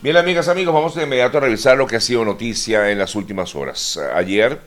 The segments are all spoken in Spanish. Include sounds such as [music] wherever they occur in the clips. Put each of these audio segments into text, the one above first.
Bien, amigas, amigos, vamos de inmediato a revisar lo que ha sido noticia en las últimas horas. Ayer,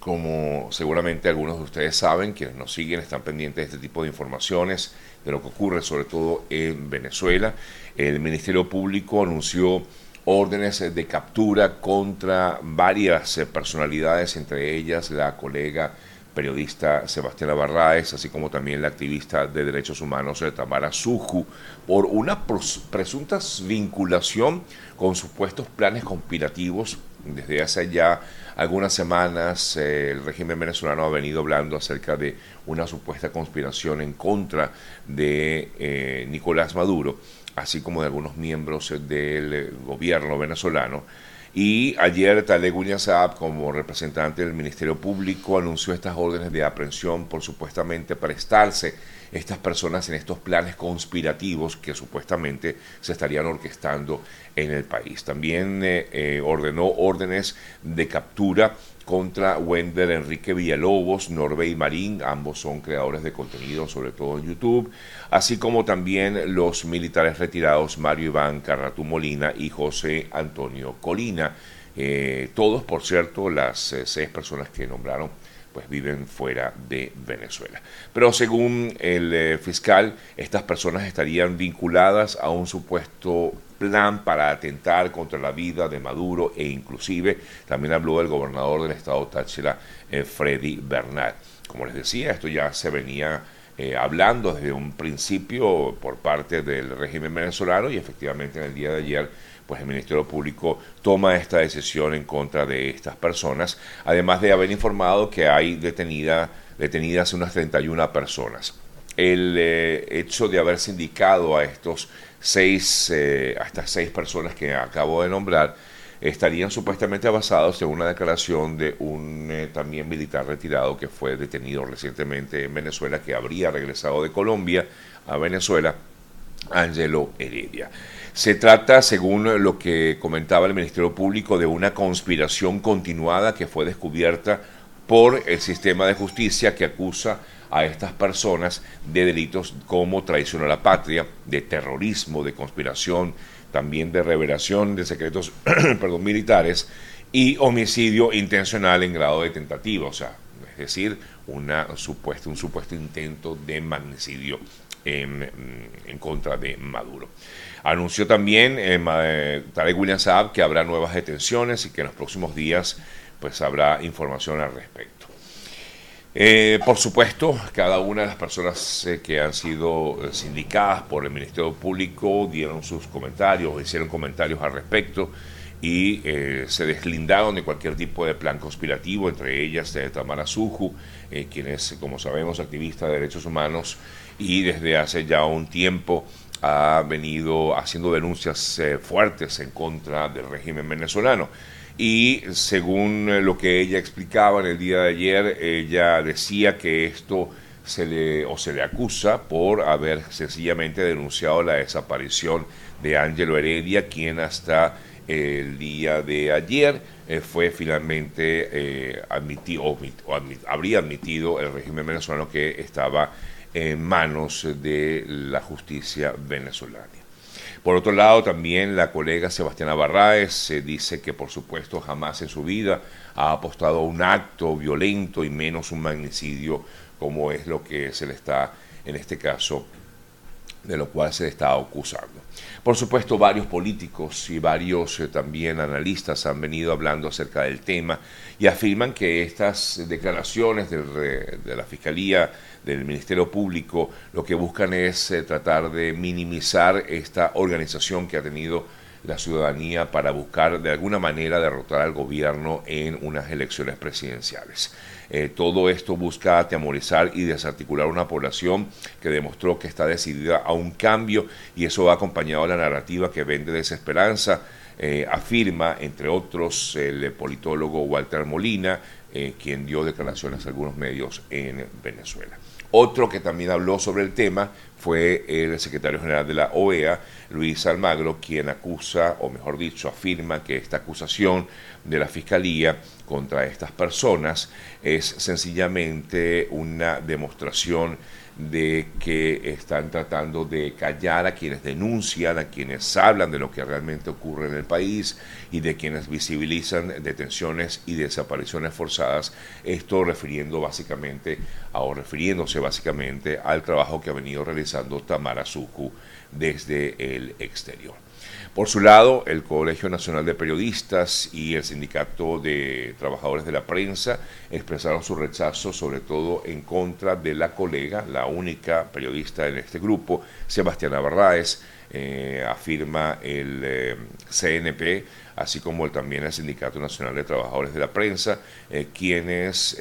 como seguramente algunos de ustedes saben, quienes nos siguen están pendientes de este tipo de informaciones, de lo que ocurre sobre todo en Venezuela, el Ministerio Público anunció órdenes de captura contra varias personalidades, entre ellas la colega periodista Sebastián Barraez, así como también la activista de derechos humanos Tamara Suju, por una presunta vinculación con supuestos planes conspirativos. Desde hace ya algunas semanas eh, el régimen venezolano ha venido hablando acerca de una supuesta conspiración en contra de eh, Nicolás Maduro, así como de algunos miembros del gobierno venezolano y ayer Taleb Saab, como representante del Ministerio Público, anunció estas órdenes de aprehensión por supuestamente prestarse estas personas en estos planes conspirativos que supuestamente se estarían orquestando en el país. También eh, eh, ordenó órdenes de captura contra Wender Enrique Villalobos, Norbey Marín, ambos son creadores de contenido, sobre todo en YouTube, así como también los militares retirados Mario Iván Carratú Molina y José Antonio Colina. Eh, todos, por cierto, las seis personas que nombraron pues viven fuera de Venezuela. Pero según el eh, fiscal, estas personas estarían vinculadas a un supuesto plan para atentar contra la vida de Maduro e inclusive también habló el gobernador del estado Táchira, eh, Freddy Bernal. Como les decía, esto ya se venía eh, hablando desde un principio por parte del régimen venezolano y efectivamente en el día de ayer pues el Ministerio Público toma esta decisión en contra de estas personas, además de haber informado que hay detenida, detenidas unas 31 personas. El eh, hecho de haberse indicado a estos seis, eh, a estas seis personas que acabo de nombrar, estarían supuestamente basados en una declaración de un eh, también militar retirado que fue detenido recientemente en Venezuela, que habría regresado de Colombia a Venezuela, Angelo Heredia. Se trata, según lo que comentaba el Ministerio Público, de una conspiración continuada que fue descubierta por el sistema de justicia que acusa a estas personas de delitos como traición a la patria, de terrorismo, de conspiración, también de revelación de secretos [clears throat] militares y homicidio intencional en grado de tentativa, o sea, es decir, una supuesto, un supuesto intento de magnicidio en, contra de Maduro. Anunció también eh, eh, Tarek William Saab que habrá nuevas detenciones y que en los próximos días pues habrá información al respecto. Eh, por supuesto, cada una de las personas eh, que han sido sindicadas por el Ministerio Público dieron sus comentarios, hicieron comentarios al respecto y se deslindaron de cualquier tipo de plan conspirativo, entre ellas de Tamara Suju, quien es, como sabemos, activista de derechos humanos y desde hace ya un tiempo ha venido haciendo denuncias fuertes en contra del régimen venezolano. Y según eh, lo que ella explicaba en el día de ayer, ella decía que esto se le o se le acusa por haber sencillamente denunciado la desaparición de Ángelo Heredia, quien hasta el día de ayer eh, fue finalmente eh, admitido o, habría admitido el régimen venezolano que estaba en manos de la justicia venezolana. Por otro lado, también la colega Sebastiana Barraez se dice que por supuesto jamás en su vida ha apostado a un acto violento y menos un magnicidio como es lo que se le está en este caso de lo cual se está acusando. Por supuesto, varios políticos y varios eh, también analistas han venido hablando acerca del tema y afirman que estas declaraciones de, de la Fiscalía del Ministerio Público lo que buscan es eh, tratar de minimizar esta organización que ha tenido la ciudadanía para buscar de alguna manera derrotar al gobierno en unas elecciones presidenciales. Eh, todo esto busca atemorizar y desarticular una población que demostró que está decidida a un cambio y eso va acompañado de la narrativa que vende desesperanza, eh, afirma, entre otros, el politólogo Walter Molina, quien dio declaraciones a algunos medios en Venezuela. Otro que también habló sobre el tema fue el secretario general de la OEA, Luis Almagro, quien acusa, o mejor dicho, afirma que esta acusación de la Fiscalía contra estas personas es sencillamente una demostración de que están tratando de callar a quienes denuncian, a quienes hablan de lo que realmente ocurre en el país y de quienes visibilizan detenciones y desapariciones forzadas, esto refiriendo básicamente o refiriéndose básicamente al trabajo que ha venido realizando Tamara Suku desde el exterior. Por su lado, el Colegio Nacional de Periodistas y el Sindicato de Trabajadores de la Prensa expresaron su rechazo, sobre todo en contra de la colega, la única periodista en este grupo, Sebastián Barraez, eh, afirma el eh, CNP, así como también el Sindicato Nacional de Trabajadores de la Prensa, eh, quienes,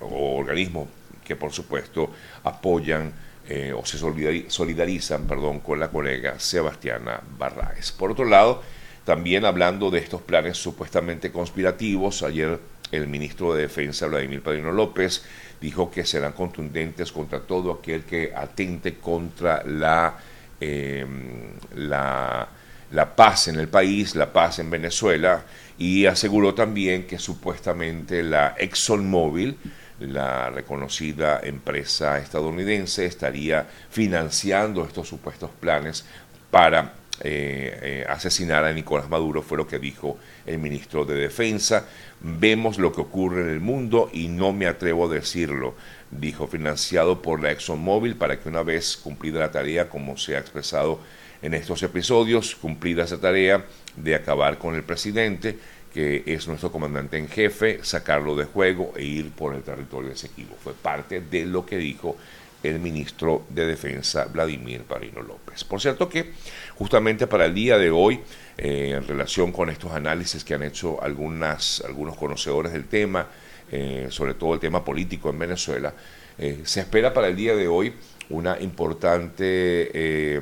o organismos que por supuesto apoyan eh, o se solidarizan perdón, con la colega Sebastiana Barraes. Por otro lado, también hablando de estos planes supuestamente conspirativos, ayer el ministro de Defensa, Vladimir Padrino López, dijo que serán contundentes contra todo aquel que atente contra la, em, la, la paz en el país, la paz en Venezuela, y aseguró también que supuestamente la ExxonMobil, la reconocida empresa estadounidense estaría financiando estos supuestos planes para eh, eh, asesinar a Nicolás Maduro, fue lo que dijo el ministro de Defensa. Vemos lo que ocurre en el mundo y no me atrevo a decirlo, dijo, financiado por la ExxonMobil para que una vez cumplida la tarea, como se ha expresado en estos episodios, cumplida esa tarea de acabar con el presidente, que es nuestro comandante en jefe, sacarlo de juego e ir por el territorio equipo. Fue parte de lo que dijo el ministro de Defensa, Vladimir Parino López. Por cierto que justamente para el día de hoy, eh, en relación con estos análisis que han hecho algunas, algunos conocedores del tema, eh, sobre todo el tema político en Venezuela, eh, se espera para el día de hoy una importante eh,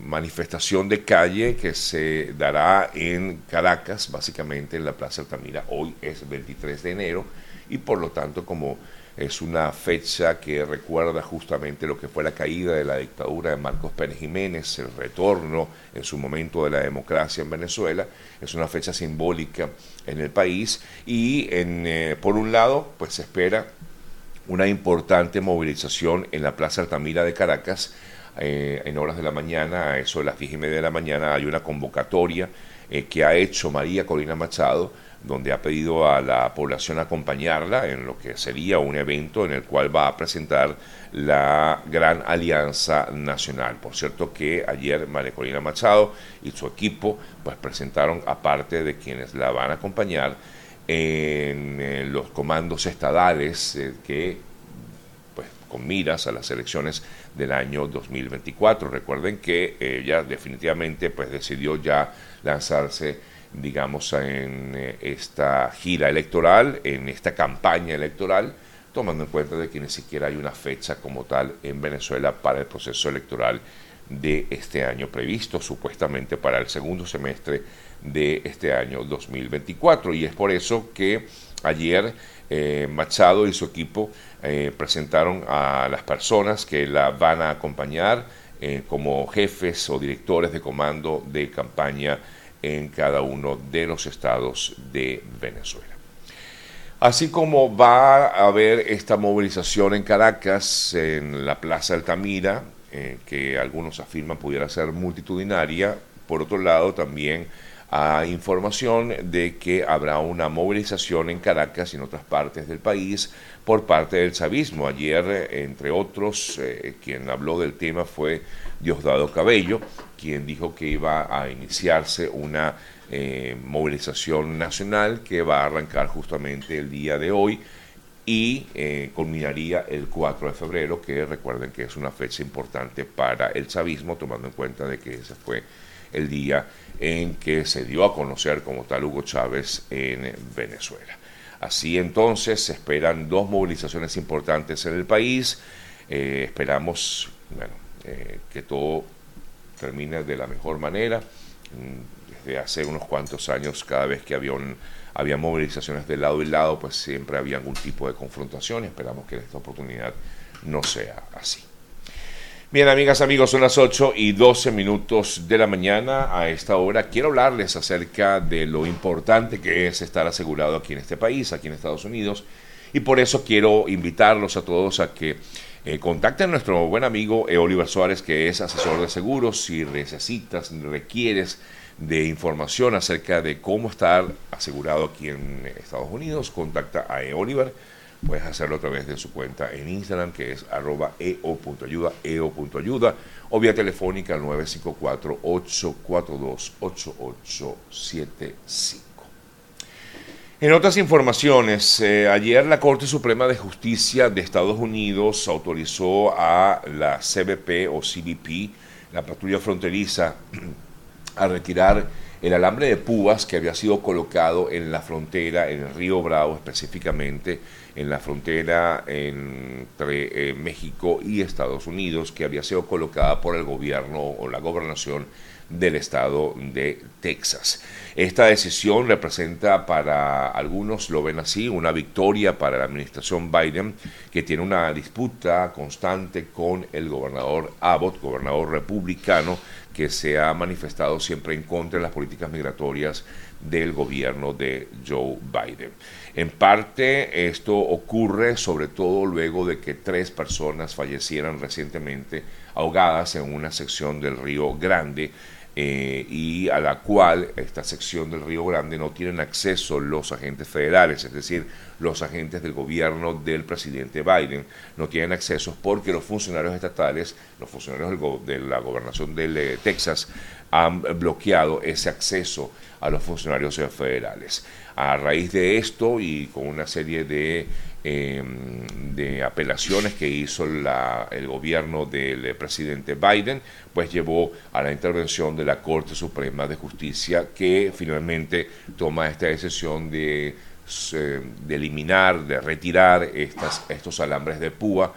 manifestación de calle que se dará en Caracas, básicamente en la Plaza Altamira. Hoy es 23 de enero y por lo tanto como es una fecha que recuerda justamente lo que fue la caída de la dictadura de Marcos Pérez Jiménez, el retorno en su momento de la democracia en Venezuela, es una fecha simbólica en el país y en, eh, por un lado pues se espera una importante movilización en la Plaza Altamira de Caracas. Eh, en horas de la mañana, a eso de las diez y media de la mañana, hay una convocatoria eh, que ha hecho María Corina Machado, donde ha pedido a la población acompañarla en lo que sería un evento en el cual va a presentar la Gran Alianza Nacional. Por cierto que ayer María Corina Machado y su equipo pues presentaron, aparte de quienes la van a acompañar, en eh, los comandos estadales eh, que, pues, con miras a las elecciones del año 2024. Recuerden que ella definitivamente, pues, decidió ya lanzarse, digamos, en eh, esta gira electoral, en esta campaña electoral, tomando en cuenta de que ni siquiera hay una fecha como tal en Venezuela para el proceso electoral de este año previsto, supuestamente para el segundo semestre de este año 2024. Y es por eso que ayer eh, Machado y su equipo eh, presentaron a las personas que la van a acompañar eh, como jefes o directores de comando de campaña en cada uno de los estados de Venezuela. Así como va a haber esta movilización en Caracas, en la Plaza Altamira, que algunos afirman pudiera ser multitudinaria, por otro lado también a información de que habrá una movilización en Caracas y en otras partes del país por parte del chavismo. Ayer, entre otros, eh, quien habló del tema fue Diosdado Cabello, quien dijo que iba a iniciarse una eh, movilización nacional que va a arrancar justamente el día de hoy y eh, culminaría el 4 de febrero, que recuerden que es una fecha importante para el chavismo, tomando en cuenta de que ese fue el día en que se dio a conocer como tal Hugo Chávez en Venezuela. Así entonces se esperan dos movilizaciones importantes en el país. Eh, esperamos bueno, eh, que todo termine de la mejor manera. Desde hace unos cuantos años, cada vez que había, había movilizaciones de lado y lado, pues siempre había algún tipo de confrontación esperamos que en esta oportunidad no sea así. Bien, amigas, amigos, son las 8 y 12 minutos de la mañana. A esta hora quiero hablarles acerca de lo importante que es estar asegurado aquí en este país, aquí en Estados Unidos. Y por eso quiero invitarlos a todos a que eh, contacta a nuestro buen amigo eh, Oliver Suárez, que es asesor de seguros. Si necesitas, requieres de información acerca de cómo estar asegurado aquí en Estados Unidos, contacta a e. Oliver. Puedes hacerlo a través de su cuenta en Instagram, que es arroba eo.ayuda, eo.ayuda, o vía telefónica al 954-842-8875. En otras informaciones, eh, ayer la Corte Suprema de Justicia de Estados Unidos autorizó a la CBP o CBP, la patrulla fronteriza, [clears throat] a retirar el alambre de púas que había sido colocado en la frontera, en el río Bravo específicamente, en la frontera entre eh, México y Estados Unidos, que había sido colocada por el gobierno o la gobernación del estado de Texas. Esta decisión representa para algunos, lo ven así, una victoria para la administración Biden, que tiene una disputa constante con el gobernador Abbott, gobernador republicano, que se ha manifestado siempre en contra de las políticas migratorias del gobierno de Joe Biden. En parte esto ocurre sobre todo luego de que tres personas fallecieran recientemente ahogadas en una sección del río Grande eh, y a la cual esta sección del Río Grande no tienen acceso los agentes federales, es decir, los agentes del gobierno del presidente Biden. No tienen acceso porque los funcionarios estatales, los funcionarios de la gobernación de eh, Texas han bloqueado ese acceso a los funcionarios federales. A raíz de esto y con una serie de Em, de apelaciones que hizo el gobierno del presidente Biden, pues llevó a la intervención de la Corte Suprema de Justicia que finalmente toma esta decisión de, de eliminar, de retirar estos alambres de púa.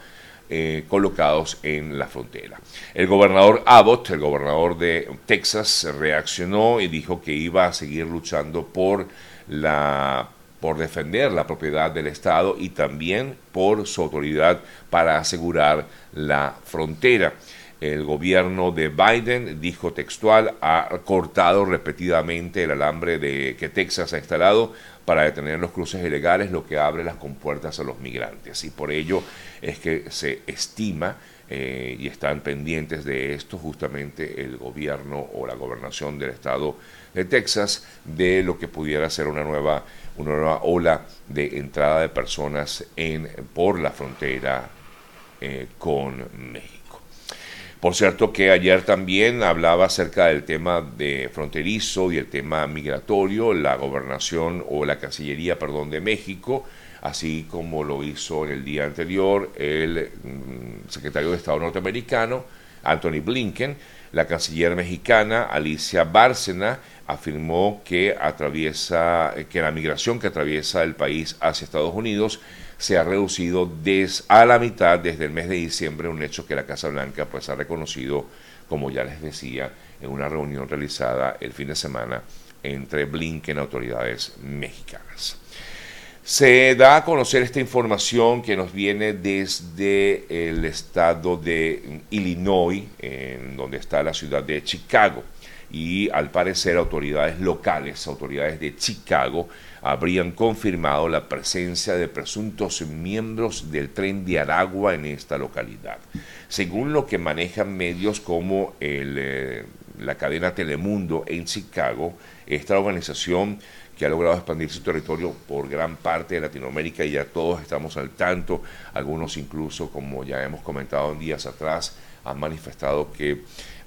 Eh, colocados en la frontera. El gobernador Abbott, el gobernador de Texas, reaccionó y dijo que iba a seguir luchando por la por defender la propiedad del Estado y también por su autoridad para asegurar la frontera. El gobierno de Biden, dijo textual, ha cortado repetidamente el alambre de, que Texas ha instalado para detener los cruces ilegales, lo que abre las compuertas a los migrantes. Y por ello es que se estima eh, y están pendientes de esto justamente el gobierno o la gobernación del estado de Texas de lo que pudiera ser una nueva una nueva ola de entrada de personas en, por la frontera eh, con México. Por cierto que ayer también hablaba acerca del tema de fronterizo y el tema migratorio, la gobernación o la Cancillería, perdón, de México, así como lo hizo en el día anterior el mm, secretario de Estado norteamericano, Anthony Blinken, la canciller mexicana Alicia Bárcena afirmó que atraviesa que la migración que atraviesa el país hacia Estados Unidos se ha reducido a la mitad desde el mes de diciembre, un hecho que la Casa Blanca pues ha reconocido, como ya les decía, en una reunión realizada el fin de semana entre Blinken y autoridades mexicanas. Se da a conocer esta información que nos viene desde el estado de Illinois, en donde está la ciudad de Chicago. Y al parecer autoridades locales, autoridades de Chicago, habrían confirmado la presencia de presuntos miembros del tren de Aragua en esta localidad. Según lo que manejan medios como eh, la cadena Telemundo en Chicago, esta organización que ha logrado expandir su territorio por gran parte de Latinoamérica y ya todos estamos al tanto, algunos incluso, como ya hemos comentado en días atrás, han manifestado que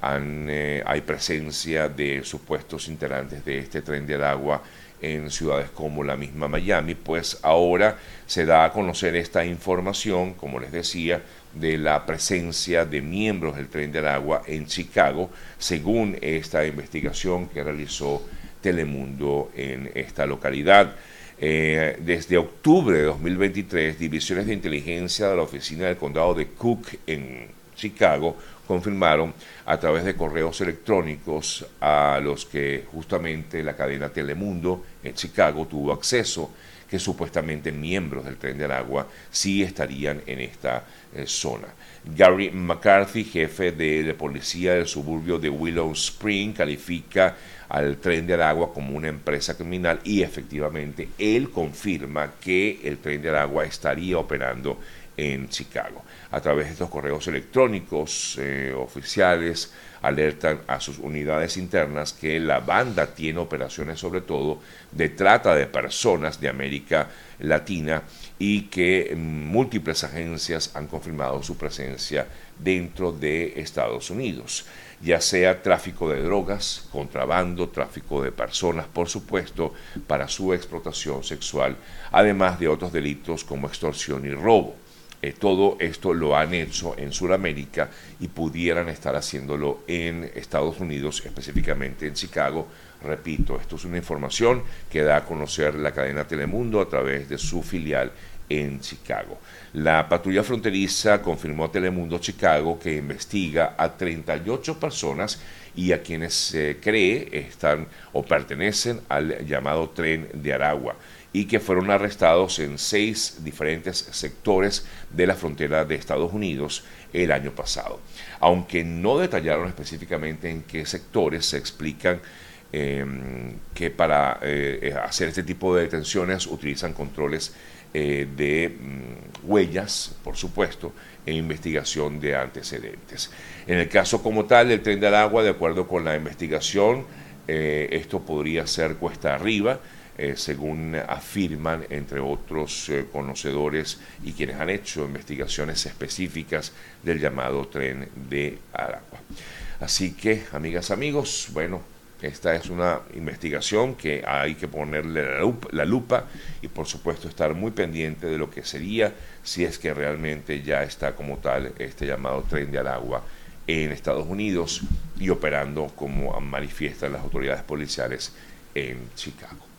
eh, hay presencia de supuestos integrantes de este tren del agua en ciudades como la misma Miami, pues ahora se da a conocer esta información, como les decía, de la presencia de miembros del tren del agua en Chicago, según esta investigación que realizó Telemundo en esta localidad. Eh, desde octubre de 2023, divisiones de inteligencia de la oficina del condado de Cook en Chicago confirmaron a través de correos electrónicos a los que justamente la cadena Telemundo en Chicago tuvo acceso que supuestamente miembros del tren del agua sí estarían en esta eh, zona. Gary McCarthy, jefe de, de, policía del suburbio de Willow Spring, califica al tren del agua como una empresa criminal y efectivamente él confirma que el tren del agua estaría operando en Chicago. A través de estos correos electrónicos eh, oficiales alertan a sus unidades internas que la banda tiene operaciones sobre todo de trata de personas de América Latina y que múltiples agencias han confirmado su presencia dentro de Estados Unidos, ya sea tráfico de drogas, contrabando, tráfico de personas, por supuesto, para su explotación sexual, además de otros delitos como extorsión y robo. Eh, todo esto lo han hecho en Sudamérica y pudieran estar haciéndolo en Estados Unidos, específicamente en Chicago. Repito, esto es una información que da a conocer la cadena Telemundo a través de su filial en Chicago. La patrulla fronteriza confirmó a Telemundo Chicago que investiga a 38 personas y a quienes se cree están o pertenecen al llamado tren de Aragua y que fueron arrestados en seis diferentes sectores de la frontera de Estados Unidos el año pasado. Aunque no detallaron específicamente en qué sectores se explican em, que para eh, hacer este tipo de detenciones utilizan controles eh, de mm, huellas, por supuesto, e investigación de antecedentes. En el caso como tal del tren del agua, de acuerdo con la investigación, eh, esto podría ser cuesta arriba, eh, según afirman, entre otros conocedores y quienes han hecho investigaciones específicas del llamado tren de Aragua. Así que, amigas, amigos, bueno, esta es una investigación que hay que ponerle la lupa, y por supuesto estar muy pendiente de lo que sería si es que realmente ya está como tal este llamado tren de agua en Estados Unidos y operando como manifiestan las autoridades policiales en Chicago.